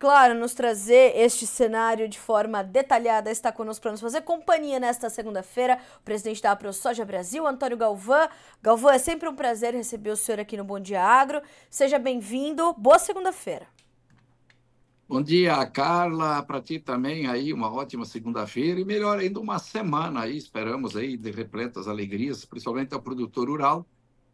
claro, nos trazer este cenário de forma detalhada, está conosco para nos fazer companhia nesta segunda-feira, o presidente da AproSoja Brasil, Antônio Galvão. Galvão, é sempre um prazer receber o senhor aqui no Bom Dia Agro. Seja bem-vindo. Boa segunda-feira. Bom dia, Carla, para ti também aí, uma ótima segunda-feira e melhor ainda uma semana aí, esperamos aí de repletas alegrias, principalmente ao produtor rural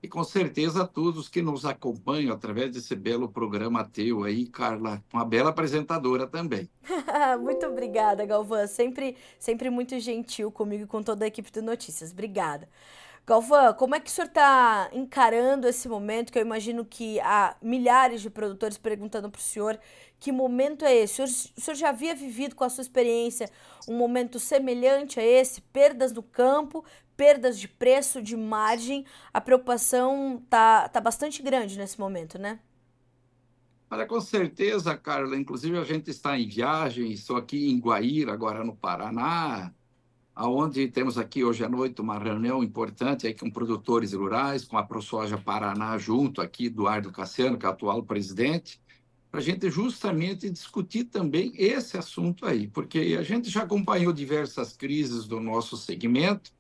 e com certeza a todos que nos acompanham através desse belo programa teu aí, Carla, uma bela apresentadora também. muito obrigada, Galvão, sempre, sempre muito gentil comigo e com toda a equipe do Notícias, obrigada. Galvão, como é que o senhor está encarando esse momento que eu imagino que há milhares de produtores perguntando para o senhor que momento é esse? O senhor, o senhor já havia vivido com a sua experiência um momento semelhante a esse? Perdas no campo, perdas de preço, de margem. A preocupação tá, tá bastante grande nesse momento, né? Olha, com certeza, Carla. Inclusive, a gente está em viagem, estou aqui em Guaíra, agora no Paraná, aonde temos aqui hoje à noite uma reunião importante aí com produtores rurais, com a ProSoja Paraná junto aqui, Eduardo Cassiano, que é o atual presidente, para a gente justamente discutir também esse assunto aí, porque a gente já acompanhou diversas crises do nosso segmento,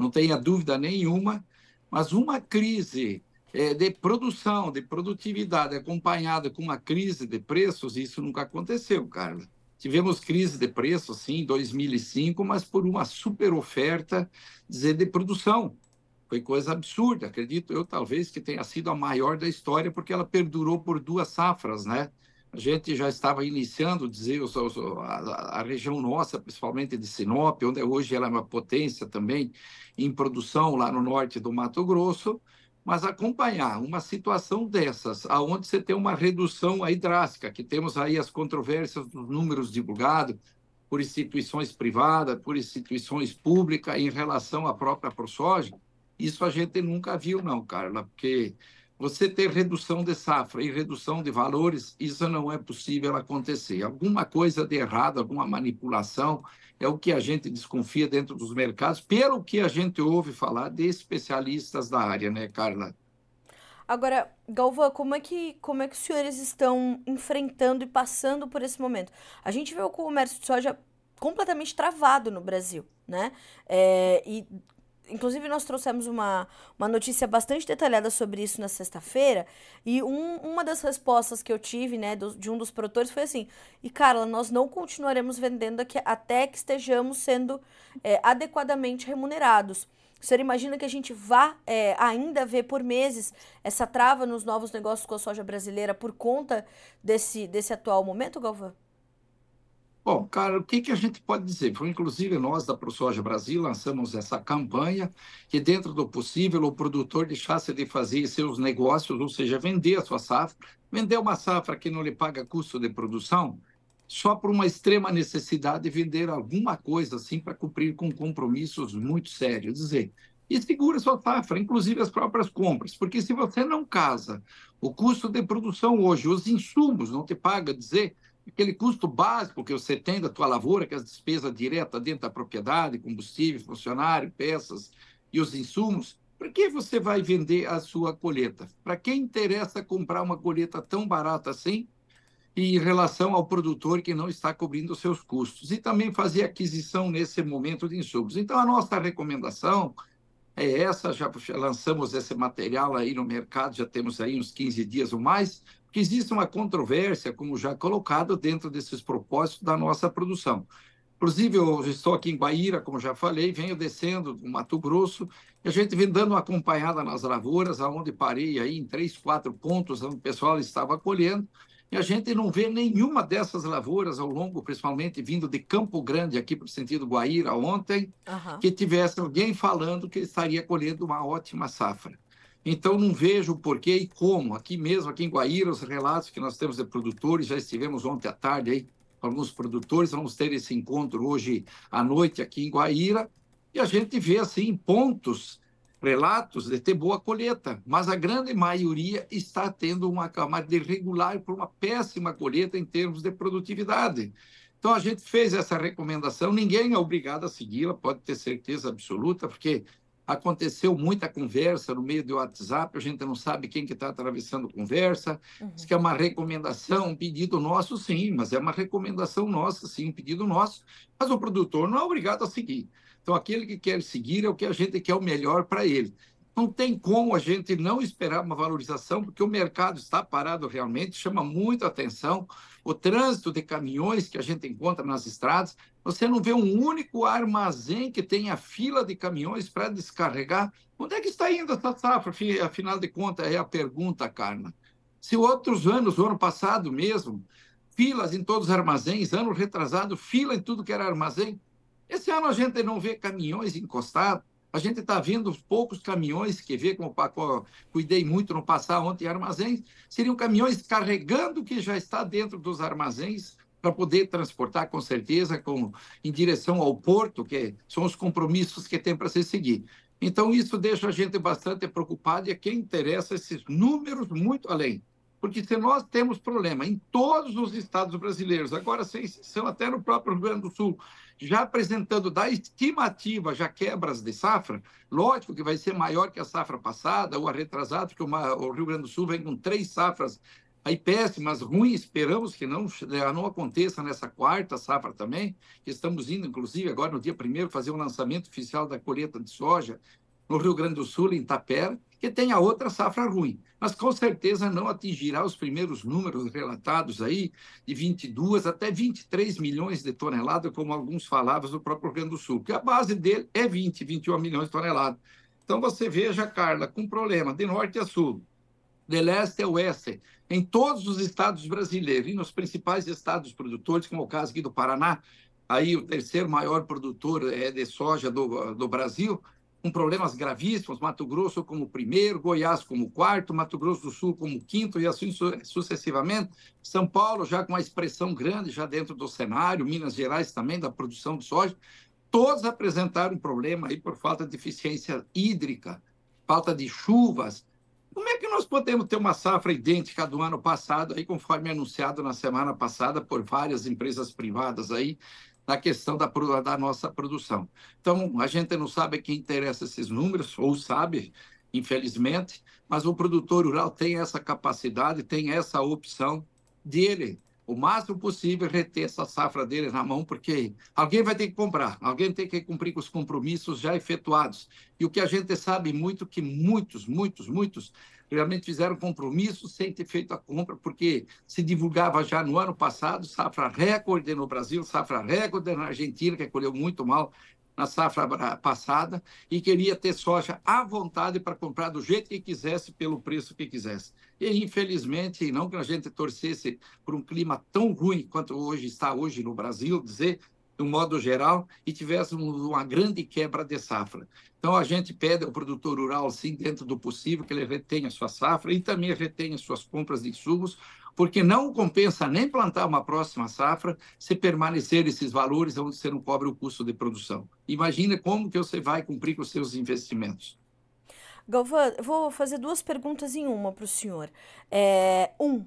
não tenha dúvida nenhuma, mas uma crise é, de produção, de produtividade acompanhada com uma crise de preços, isso nunca aconteceu, Carla. Tivemos crise de preços, sim, em 2005, mas por uma super oferta dizer, de produção. Foi coisa absurda, acredito eu, talvez que tenha sido a maior da história, porque ela perdurou por duas safras, né? A gente já estava iniciando, dizer, a, região nossa, principalmente de Sinop, onde hoje ela é uma potência também em produção lá no norte do Mato Grosso, mas acompanhar uma situação dessas, aonde você tem uma redução aí drástica, que temos aí as controvérsias dos números divulgados por instituições privadas, por instituições públicas em relação à própria ProSoja, isso a gente nunca viu, não, Carla, porque você ter redução de safra e redução de valores, isso não é possível acontecer. Alguma coisa de errado, alguma manipulação, é o que a gente desconfia dentro dos mercados, pelo que a gente ouve falar de especialistas da área, né, Carla? Agora, Galvão, como é que como é que os senhores estão enfrentando e passando por esse momento? A gente vê o comércio de soja completamente travado no Brasil, né? É, e Inclusive, nós trouxemos uma, uma notícia bastante detalhada sobre isso na sexta-feira. E um, uma das respostas que eu tive, né, do, de um dos produtores foi assim: e Carla, nós não continuaremos vendendo aqui até que estejamos sendo é, adequadamente remunerados. O senhor imagina que a gente vá é, ainda ver por meses essa trava nos novos negócios com a soja brasileira por conta desse, desse atual momento, Galvão? Bom, cara, o que, que a gente pode dizer? Foi, inclusive, nós da ProSoja Brasil lançamos essa campanha que, dentro do possível, o produtor deixasse de fazer seus negócios, ou seja, vender a sua safra, vender uma safra que não lhe paga custo de produção, só por uma extrema necessidade de vender alguma coisa assim para cumprir com compromissos muito sérios. Dizer, e segura sua safra, inclusive as próprias compras, porque se você não casa o custo de produção hoje, os insumos não te paga, dizer aquele custo básico que você tem da tua lavoura, que é as despesas diretas dentro da propriedade, combustível, funcionário, peças e os insumos, para que você vai vender a sua colheita? Para quem interessa comprar uma colheita tão barata assim em relação ao produtor que não está cobrindo os seus custos? E também fazer aquisição nesse momento de insumos. Então, a nossa recomendação é essa, já lançamos esse material aí no mercado, já temos aí uns 15 dias ou mais, que existe uma controvérsia, como já colocado, dentro desses propósitos da nossa produção. Inclusive, eu estou aqui em Guaíra, como já falei, venho descendo do Mato Grosso, e a gente vem dando uma acompanhada nas lavouras, aonde parei aí em três, quatro pontos, onde o pessoal estava colhendo, e a gente não vê nenhuma dessas lavouras ao longo, principalmente vindo de Campo Grande, aqui para o sentido Guaíra, ontem, uhum. que tivesse alguém falando que estaria colhendo uma ótima safra. Então, não vejo porquê e como. Aqui mesmo, aqui em Guaíra, os relatos que nós temos de produtores, já estivemos ontem à tarde aí com alguns produtores, vamos ter esse encontro hoje à noite aqui em Guaíra, e a gente vê, assim, pontos, relatos de ter boa colheita, mas a grande maioria está tendo uma camada irregular por uma péssima colheita em termos de produtividade. Então, a gente fez essa recomendação, ninguém é obrigado a segui-la, pode ter certeza absoluta, porque aconteceu muita conversa no meio do WhatsApp, a gente não sabe quem que está atravessando conversa, uhum. que é uma recomendação, um pedido nosso, sim, mas é uma recomendação nossa, sim, um pedido nosso, mas o produtor não é obrigado a seguir. Então, aquele que quer seguir é o que a gente quer o melhor para ele. Não tem como a gente não esperar uma valorização, porque o mercado está parado realmente, chama muita atenção. O trânsito de caminhões que a gente encontra nas estradas, você não vê um único armazém que tenha fila de caminhões para descarregar. Onde é que está indo essa safra? Afinal de contas, é a pergunta, Carla. Se outros anos, o ano passado mesmo, filas em todos os armazéns, ano retrasado, fila em tudo que era armazém. Esse ano a gente não vê caminhões encostados, a gente está vendo os poucos caminhões que vê, como eu cuidei muito no passado ontem em armazéns, seriam caminhões carregando o que já está dentro dos armazéns para poder transportar com certeza com, em direção ao porto, que são os compromissos que tem para se seguir. Então, isso deixa a gente bastante preocupado e a quem interessa esses números muito além. Porque se nós temos problema em todos os estados brasileiros, agora sem exceção até no próprio Rio Grande do Sul, já apresentando da estimativa já quebras de safra, lógico que vai ser maior que a safra passada ou a retrasada, porque uma, o Rio Grande do Sul vem com três safras aí péssimas, ruins, esperamos que não, não aconteça nessa quarta safra também, que estamos indo, inclusive, agora no dia primeiro, fazer um lançamento oficial da colheita de soja no Rio Grande do Sul, em Tapera, que tem a outra safra ruim, mas com certeza não atingirá os primeiros números relatados aí, de 22 até 23 milhões de toneladas, como alguns falavam do próprio Rio Grande do Sul, que a base dele é 20, 21 milhões de toneladas. Então você veja, Carla, com problema de norte a sul, de leste a oeste, em todos os estados brasileiros e nos principais estados produtores, como é o caso aqui do Paraná, aí o terceiro maior produtor é de soja do, do Brasil, com problemas gravíssimos, Mato Grosso como primeiro, Goiás como quarto, Mato Grosso do Sul como quinto e assim sucessivamente. São Paulo já com uma expressão grande já dentro do cenário, Minas Gerais também da produção de soja. Todos apresentaram problema aí por falta de eficiência hídrica, falta de chuvas. Como é que nós podemos ter uma safra idêntica do ano passado, aí conforme anunciado na semana passada por várias empresas privadas aí, na questão da, da nossa produção. Então, a gente não sabe quem interessa esses números, ou sabe, infelizmente, mas o produtor rural tem essa capacidade, tem essa opção dele, o máximo possível, reter essa safra dele na mão, porque alguém vai ter que comprar, alguém tem que cumprir com os compromissos já efetuados. E o que a gente sabe muito que muitos, muitos, muitos realmente fizeram compromisso sem ter feito a compra, porque se divulgava já no ano passado safra recorde no Brasil, safra recorde na Argentina, que colheu muito mal na safra passada, e queria ter soja à vontade para comprar do jeito que quisesse, pelo preço que quisesse. E, infelizmente, não que a gente torcesse por um clima tão ruim quanto hoje está hoje no Brasil, dizer, de um modo geral, e tivéssemos uma grande quebra de safra. Então, a gente pede ao produtor rural, sim, dentro do possível, que ele retenha sua safra e também retenha suas compras de insumos, porque não compensa nem plantar uma próxima safra se permanecer esses valores onde você não cobre o custo de produção. Imagina como que você vai cumprir com os seus investimentos. Galvão, vou fazer duas perguntas em uma para o senhor. É, um,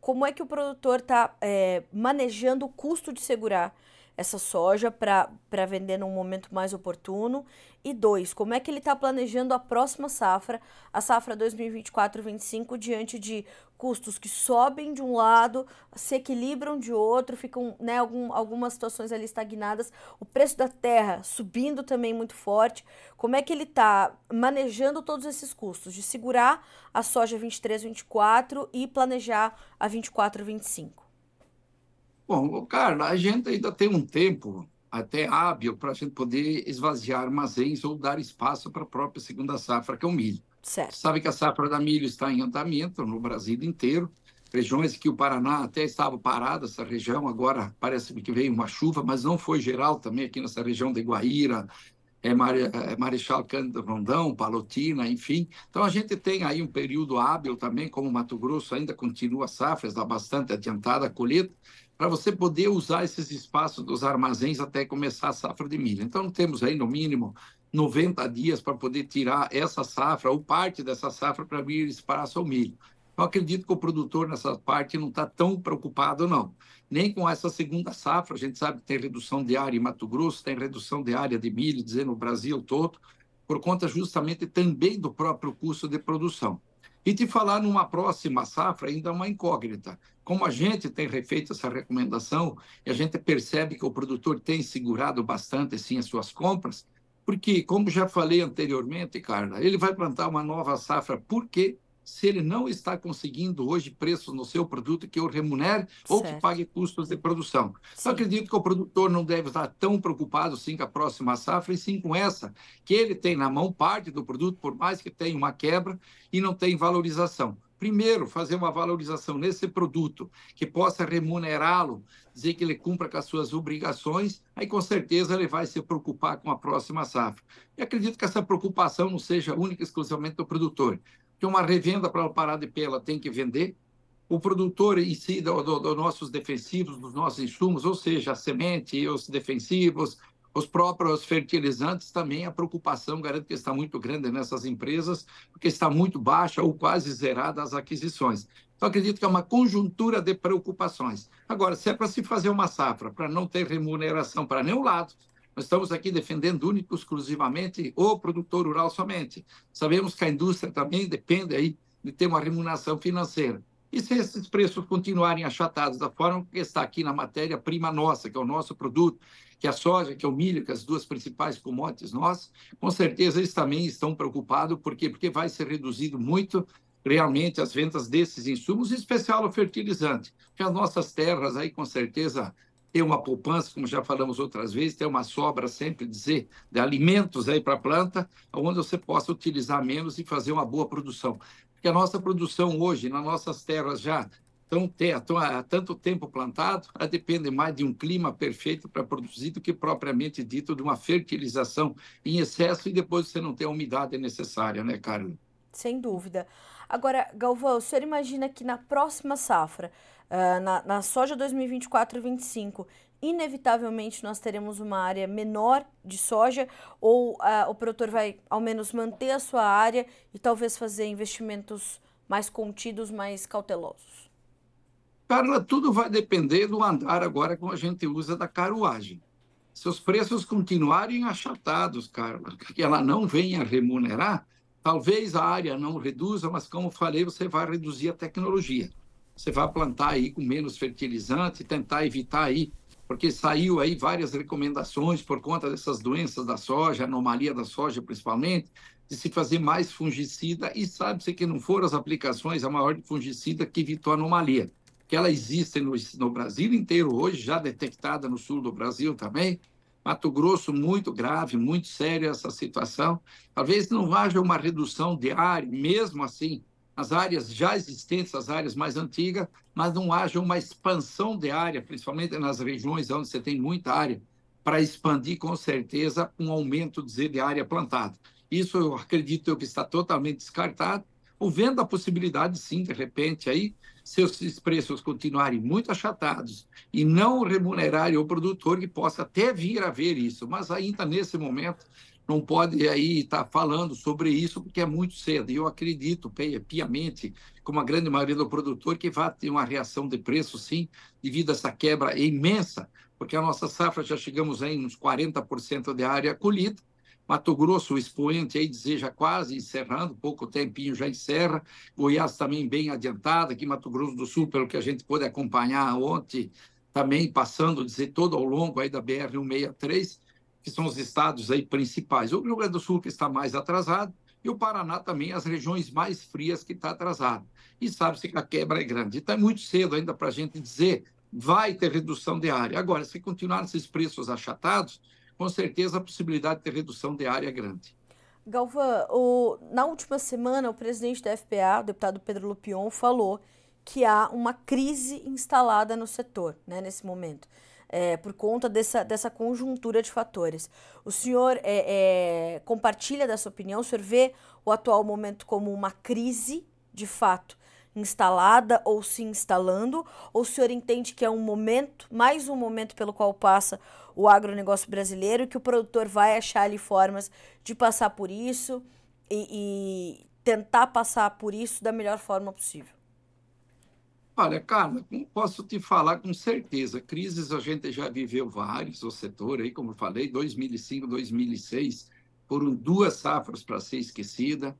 como é que o produtor está é, manejando o custo de segurar essa soja para vender num momento mais oportuno? E dois, como é que ele está planejando a próxima safra, a safra 2024-25, diante de custos que sobem de um lado, se equilibram de outro, ficam né, algum, algumas situações ali estagnadas, o preço da terra subindo também muito forte. Como é que ele está manejando todos esses custos de segurar a soja 23-24 e planejar a 24-25? Bom, Carla, a gente ainda tem um tempo até hábil para a gente poder esvaziar armazéns ou dar espaço para a própria segunda safra, que é o milho. Certo. Sabe que a safra da milho está em andamento no Brasil inteiro. Regiões que o Paraná até estava parada, essa região, agora parece que veio uma chuva, mas não foi geral também aqui nessa região de Guaíra, é, é Marechal Cândido Rondão, Palotina, enfim. Então a gente tem aí um período hábil também, como Mato Grosso ainda continua safra, está bastante adiantada a colheita, para você poder usar esses espaços dos armazéns até começar a safra de milho. Então, temos aí, no mínimo, 90 dias para poder tirar essa safra ou parte dessa safra para vir espaço ao milho. Eu acredito que o produtor nessa parte não está tão preocupado, não. Nem com essa segunda safra, a gente sabe que tem redução de área em Mato Grosso, tem redução de área de milho, dizendo no Brasil todo. por conta justamente também do próprio custo de produção. E te falar numa próxima safra, ainda é uma incógnita. Como a gente tem refeito essa recomendação e a gente percebe que o produtor tem segurado bastante sim as suas compras, porque, como já falei anteriormente, Carla, ele vai plantar uma nova safra porque se ele não está conseguindo hoje preços no seu produto que o remunere certo. ou que pague custos de produção. Sim. Eu acredito que o produtor não deve estar tão preocupado sim com a próxima safra e sim com essa, que ele tem na mão parte do produto, por mais que tenha uma quebra e não tem valorização. Primeiro, fazer uma valorização nesse produto que possa remunerá-lo, dizer que ele cumpra com as suas obrigações, aí com certeza ele vai se preocupar com a próxima safra. E acredito que essa preocupação não seja única e exclusivamente do produtor que uma revenda para parar de pé ela tem que vender. O produtor em si, dos do, do nossos defensivos, dos nossos insumos, ou seja, a semente, os defensivos, os próprios fertilizantes, também a preocupação, garanto que está muito grande nessas empresas, porque está muito baixa ou quase zerada as aquisições. Então, acredito que é uma conjuntura de preocupações. Agora, se é para se fazer uma safra, para não ter remuneração para nenhum lado, nós estamos aqui defendendo único, exclusivamente o produtor rural somente. Sabemos que a indústria também depende aí de ter uma remuneração financeira. E se esses preços continuarem achatados da forma que está aqui na matéria-prima nossa, que é o nosso produto, que é a soja, que é o milho, que é as duas principais commodities nossas, com certeza eles também estão preocupados, por quê? Porque vai ser reduzido muito realmente as vendas desses insumos, em especial o fertilizante, que as nossas terras aí com certeza ter uma poupança, como já falamos outras vezes, ter uma sobra sempre dizer de alimentos aí para a planta, onde você possa utilizar menos e fazer uma boa produção. Porque a nossa produção hoje, nas nossas terras já estão, estão há tanto tempo plantado, depende mais de um clima perfeito para produzir do que propriamente dito de uma fertilização em excesso e depois você não tem a umidade necessária, né, Carlos? Sem dúvida. Agora, Galvão, o senhor imagina que na próxima safra Uh, na, na soja 2024-25, inevitavelmente nós teremos uma área menor de soja ou uh, o produtor vai ao menos manter a sua área e talvez fazer investimentos mais contidos, mais cautelosos? Carla, tudo vai depender do andar agora como a gente usa da caruagem. Se os preços continuarem achatados, Carla, que ela não venha remunerar, talvez a área não reduza, mas como falei, você vai reduzir a tecnologia você vai plantar aí com menos fertilizante, tentar evitar aí, porque saiu aí várias recomendações por conta dessas doenças da soja, anomalia da soja principalmente, de se fazer mais fungicida e sabe-se que não foram as aplicações a maior de fungicida que evitou a anomalia, que ela existe no, no Brasil inteiro hoje, já detectada no sul do Brasil também, Mato Grosso, muito grave, muito séria essa situação. Talvez não haja uma redução de área, mesmo assim, as áreas já existentes, as áreas mais antigas, mas não haja uma expansão de área, principalmente nas regiões onde você tem muita área, para expandir com certeza um aumento de área plantada. Isso eu acredito que está totalmente descartado, vendo a possibilidade, sim, de repente, aí, se esses preços continuarem muito achatados e não remunerarem o produtor, que possa até vir a ver isso, mas ainda nesse momento não pode aí estar falando sobre isso porque é muito cedo. E eu acredito piamente, como a grande maioria do produtor, que vai ter uma reação de preço, sim, devido a essa quebra imensa, porque a nossa safra já chegamos aí uns 40% de área colhida. Mato Grosso, o expoente aí deseja quase encerrando, pouco tempinho já encerra. Goiás também bem adiantado, aqui Mato Grosso do Sul, pelo que a gente pôde acompanhar ontem, também passando, dizer, todo ao longo aí da BR-163 que são os estados aí principais. O Rio Grande do Sul que está mais atrasado e o Paraná também, as regiões mais frias que está atrasado. E sabe-se que a quebra é grande. Então é muito cedo ainda para a gente dizer vai ter redução de área. Agora, se continuar esses preços achatados, com certeza a possibilidade de ter redução de área é grande. Galvão, na última semana, o presidente da FPA, o deputado Pedro Lupion, falou que há uma crise instalada no setor, né, nesse momento é, por conta dessa, dessa conjuntura de fatores. O senhor é, é, compartilha dessa opinião? O senhor vê o atual momento como uma crise, de fato, instalada ou se instalando? Ou o senhor entende que é um momento, mais um momento pelo qual passa o agronegócio brasileiro que o produtor vai achar ali formas de passar por isso e, e tentar passar por isso da melhor forma possível? Olha, Carla, posso te falar com certeza, crises a gente já viveu vários, o setor aí, como eu falei, 2005, 2006, foram duas safras para ser esquecida.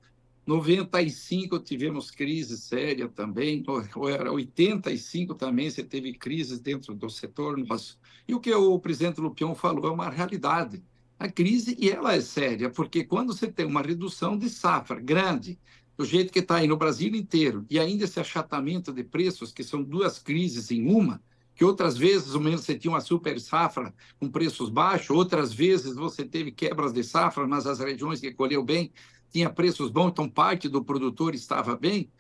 95 tivemos crise séria também, era 85 também você teve crises dentro do setor nosso. E o que o presidente Lupion falou é uma realidade. A crise, e ela é séria, porque quando você tem uma redução de safra grande, do jeito que está aí no Brasil inteiro, e ainda esse achatamento de preços, que são duas crises em uma, que outras vezes o menos você tinha uma super safra com preços baixos, outras vezes você teve quebras de safra, mas as regiões que colheu bem tinha preços bons, então parte do produtor estava bem,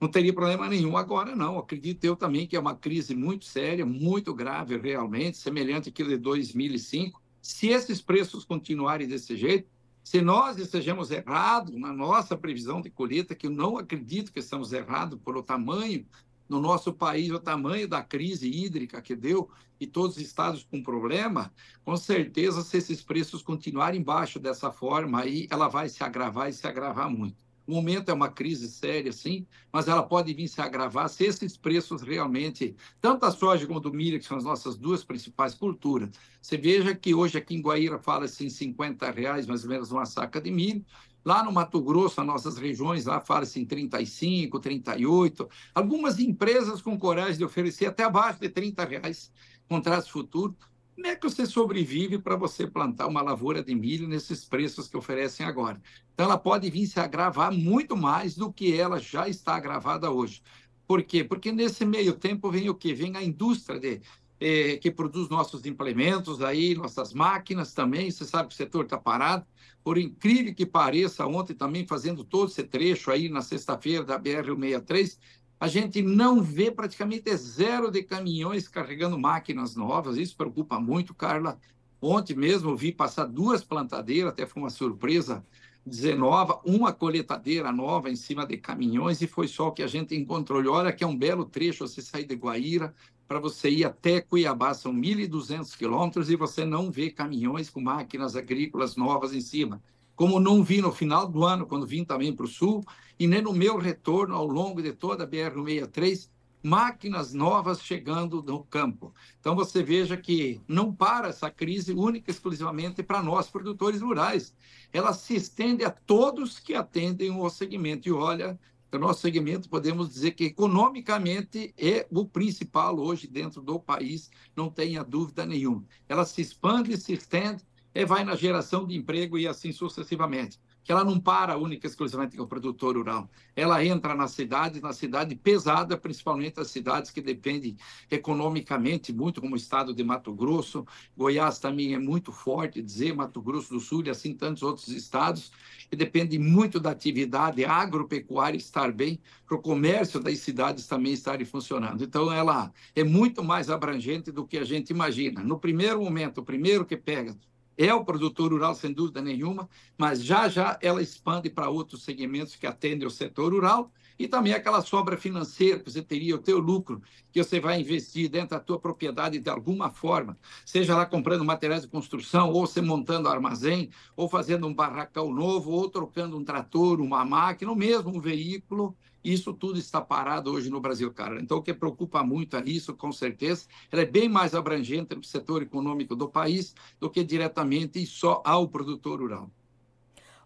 não teria problema nenhum. Agora não, acredito eu também que é uma crise muito séria, muito grave realmente, semelhante àquilo de 2005. Se esses preços continuarem desse jeito, se nós estejamos errados na nossa previsão de colheita, que eu não acredito que estamos errados pelo tamanho no nosso país, o tamanho da crise hídrica que deu e todos os estados com problema, com certeza, se esses preços continuarem baixo dessa forma, aí ela vai se agravar e se agravar muito. O momento é uma crise séria, sim, mas ela pode vir se agravar se esses preços realmente, tanto a soja como do milho, que são as nossas duas principais culturas. Você veja que hoje aqui em Guaíra fala-se em 50 reais, mais ou menos, uma saca de milho. Lá no Mato Grosso, as nossas regiões, lá fala-se em 35, 38. Algumas empresas com coragem de oferecer até abaixo de 30 reais contratos futuros. Como é que você sobrevive para você plantar uma lavoura de milho nesses preços que oferecem agora? Então, ela pode vir se agravar muito mais do que ela já está agravada hoje. Por quê? Porque nesse meio tempo vem o quê? Vem a indústria de, eh, que produz nossos implementos, aí, nossas máquinas também. Você sabe que o setor está parado. Por incrível que pareça, ontem também fazendo todo esse trecho aí na sexta-feira da BR-163, a gente não vê praticamente zero de caminhões carregando máquinas novas. Isso preocupa muito, Carla. Ontem mesmo vi passar duas plantadeiras, até foi uma surpresa dizer nova, uma coletadeira nova em cima de caminhões, e foi só o que a gente encontrou. E olha que é um belo trecho você sair de Guaíra para você ir até Cuiabá, são 1.200 quilômetros, e você não vê caminhões com máquinas agrícolas novas em cima como não vi no final do ano, quando vim também para o Sul, e nem no meu retorno ao longo de toda a BR-163, máquinas novas chegando no campo. Então você veja que não para essa crise única exclusivamente para nós produtores rurais. Ela se estende a todos que atendem o segmento. E olha, o nosso segmento podemos dizer que economicamente é o principal hoje dentro do país, não tenha dúvida nenhuma. Ela se expande, se estende e vai na geração de emprego e assim sucessivamente. Que ela não para única e exclusivamente com o produtor rural. Ela entra na cidade, na cidade pesada, principalmente as cidades que dependem economicamente muito, como o estado de Mato Grosso. Goiás também é muito forte, dizer, Mato Grosso do Sul e assim tantos outros estados, que dependem muito da atividade agropecuária estar bem, para o comércio das cidades também estarem funcionando. Então, ela é muito mais abrangente do que a gente imagina. No primeiro momento, o primeiro que pega é o produtor rural, sem dúvida nenhuma, mas já já ela expande para outros segmentos que atendem o setor rural e também aquela sobra financeira que você teria, o teu lucro, que você vai investir dentro da tua propriedade de alguma forma, seja lá comprando materiais de construção, ou você montando armazém, ou fazendo um barracão novo, ou trocando um trator, uma máquina, ou mesmo um veículo, isso tudo está parado hoje no Brasil, cara. Então, o que preocupa muito é isso, com certeza. Ela é bem mais abrangente no setor econômico do país do que diretamente e só ao produtor rural.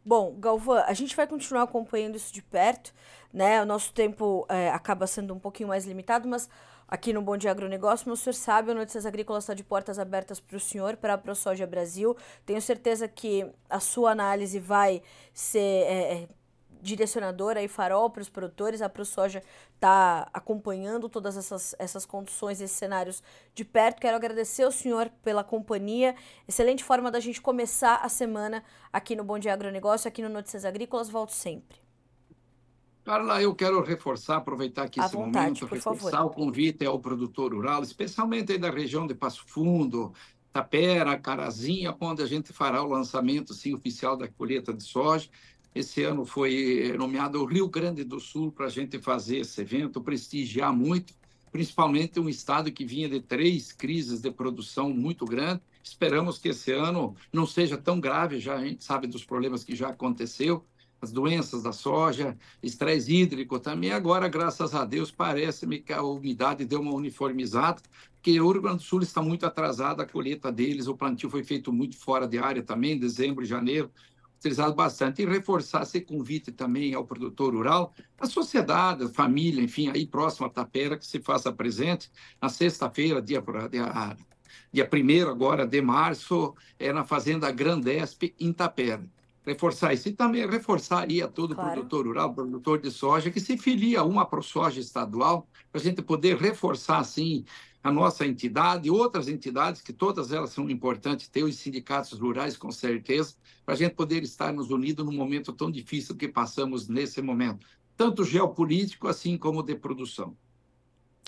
Bom, Galvão, a gente vai continuar acompanhando isso de perto, né? O nosso tempo é, acaba sendo um pouquinho mais limitado, mas aqui no Bom Dia Agronegócio, o senhor sabe, o Notícias Agrícolas está de portas abertas para o senhor, para a ProSoja Brasil. Tenho certeza que a sua análise vai ser é, direcionadora e farol para os produtores. A ProSoja está acompanhando todas essas, essas condições, esses cenários de perto. Quero agradecer ao senhor pela companhia. Excelente forma da gente começar a semana aqui no Bom Dia Agronegócio, aqui no Notícias Agrícolas. Volto sempre. Carla, eu quero reforçar, aproveitar aqui à esse vontade, momento, reforçar favor. o convite ao produtor rural, especialmente aí da região de Passo Fundo, Tapera, Carazinha, onde a gente fará o lançamento sim, oficial da colheita de soja. Esse ano foi nomeado o Rio Grande do Sul para a gente fazer esse evento, prestigiar muito, principalmente um estado que vinha de três crises de produção muito grandes. Esperamos que esse ano não seja tão grave, já a gente sabe dos problemas que já aconteceu, as doenças da soja, estresse hídrico também. Agora, graças a Deus, parece-me que a umidade deu uma uniformizada, porque o Rio Grande do Sul está muito atrasado a colheita deles, o plantio foi feito muito fora de área também, dezembro janeiro utilizado bastante. E reforçar esse convite também ao produtor rural, a sociedade, a família, enfim, aí próximo à Tapera, que se faça presente na sexta-feira, dia, dia, dia 1 agora de março, é na Fazenda Grandesp, em Tapera reforçar isso. E também reforçaria todo claro. produtor rural, produtor de soja, que se filia a uma ProSoja estadual, para a gente poder reforçar, assim, a nossa entidade e outras entidades, que todas elas são importantes, ter os sindicatos rurais, com certeza, para a gente poder estar nos unidos num momento tão difícil que passamos nesse momento, tanto geopolítico assim como de produção.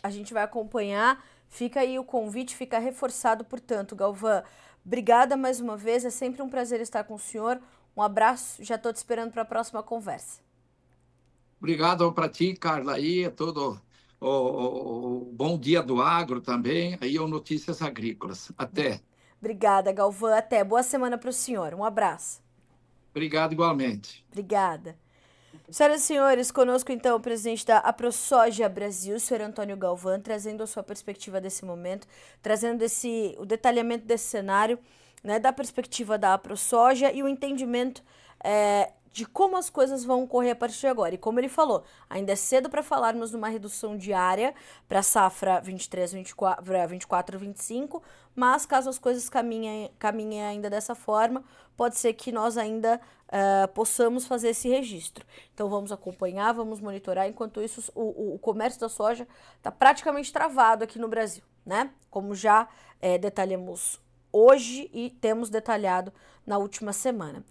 A gente vai acompanhar, fica aí o convite, fica reforçado, portanto, Galvão. Obrigada mais uma vez, é sempre um prazer estar com o senhor. Um abraço, já estou te esperando para a próxima conversa. Obrigado para ti, Carla, aí, é todo o, o, o, bom dia do agro também, aí o Notícias Agrícolas. Até. Obrigada, Galvão, até. Boa semana para o senhor, um abraço. Obrigado igualmente. Obrigada. Senhoras e senhores, conosco então o presidente da AproSoja Brasil, o senhor Antônio Galvão, trazendo a sua perspectiva desse momento, trazendo esse, o detalhamento desse cenário né, da perspectiva da AproSoja e o entendimento é, de como as coisas vão ocorrer a partir de agora. E como ele falou, ainda é cedo para falarmos numa redução diária para a safra 23, 24, 24, 25, mas caso as coisas caminhem, caminhem ainda dessa forma, pode ser que nós ainda uh, possamos fazer esse registro. Então vamos acompanhar, vamos monitorar. Enquanto isso, o, o comércio da soja está praticamente travado aqui no Brasil, né? Como já é, detalhamos hoje e temos detalhado na última semana.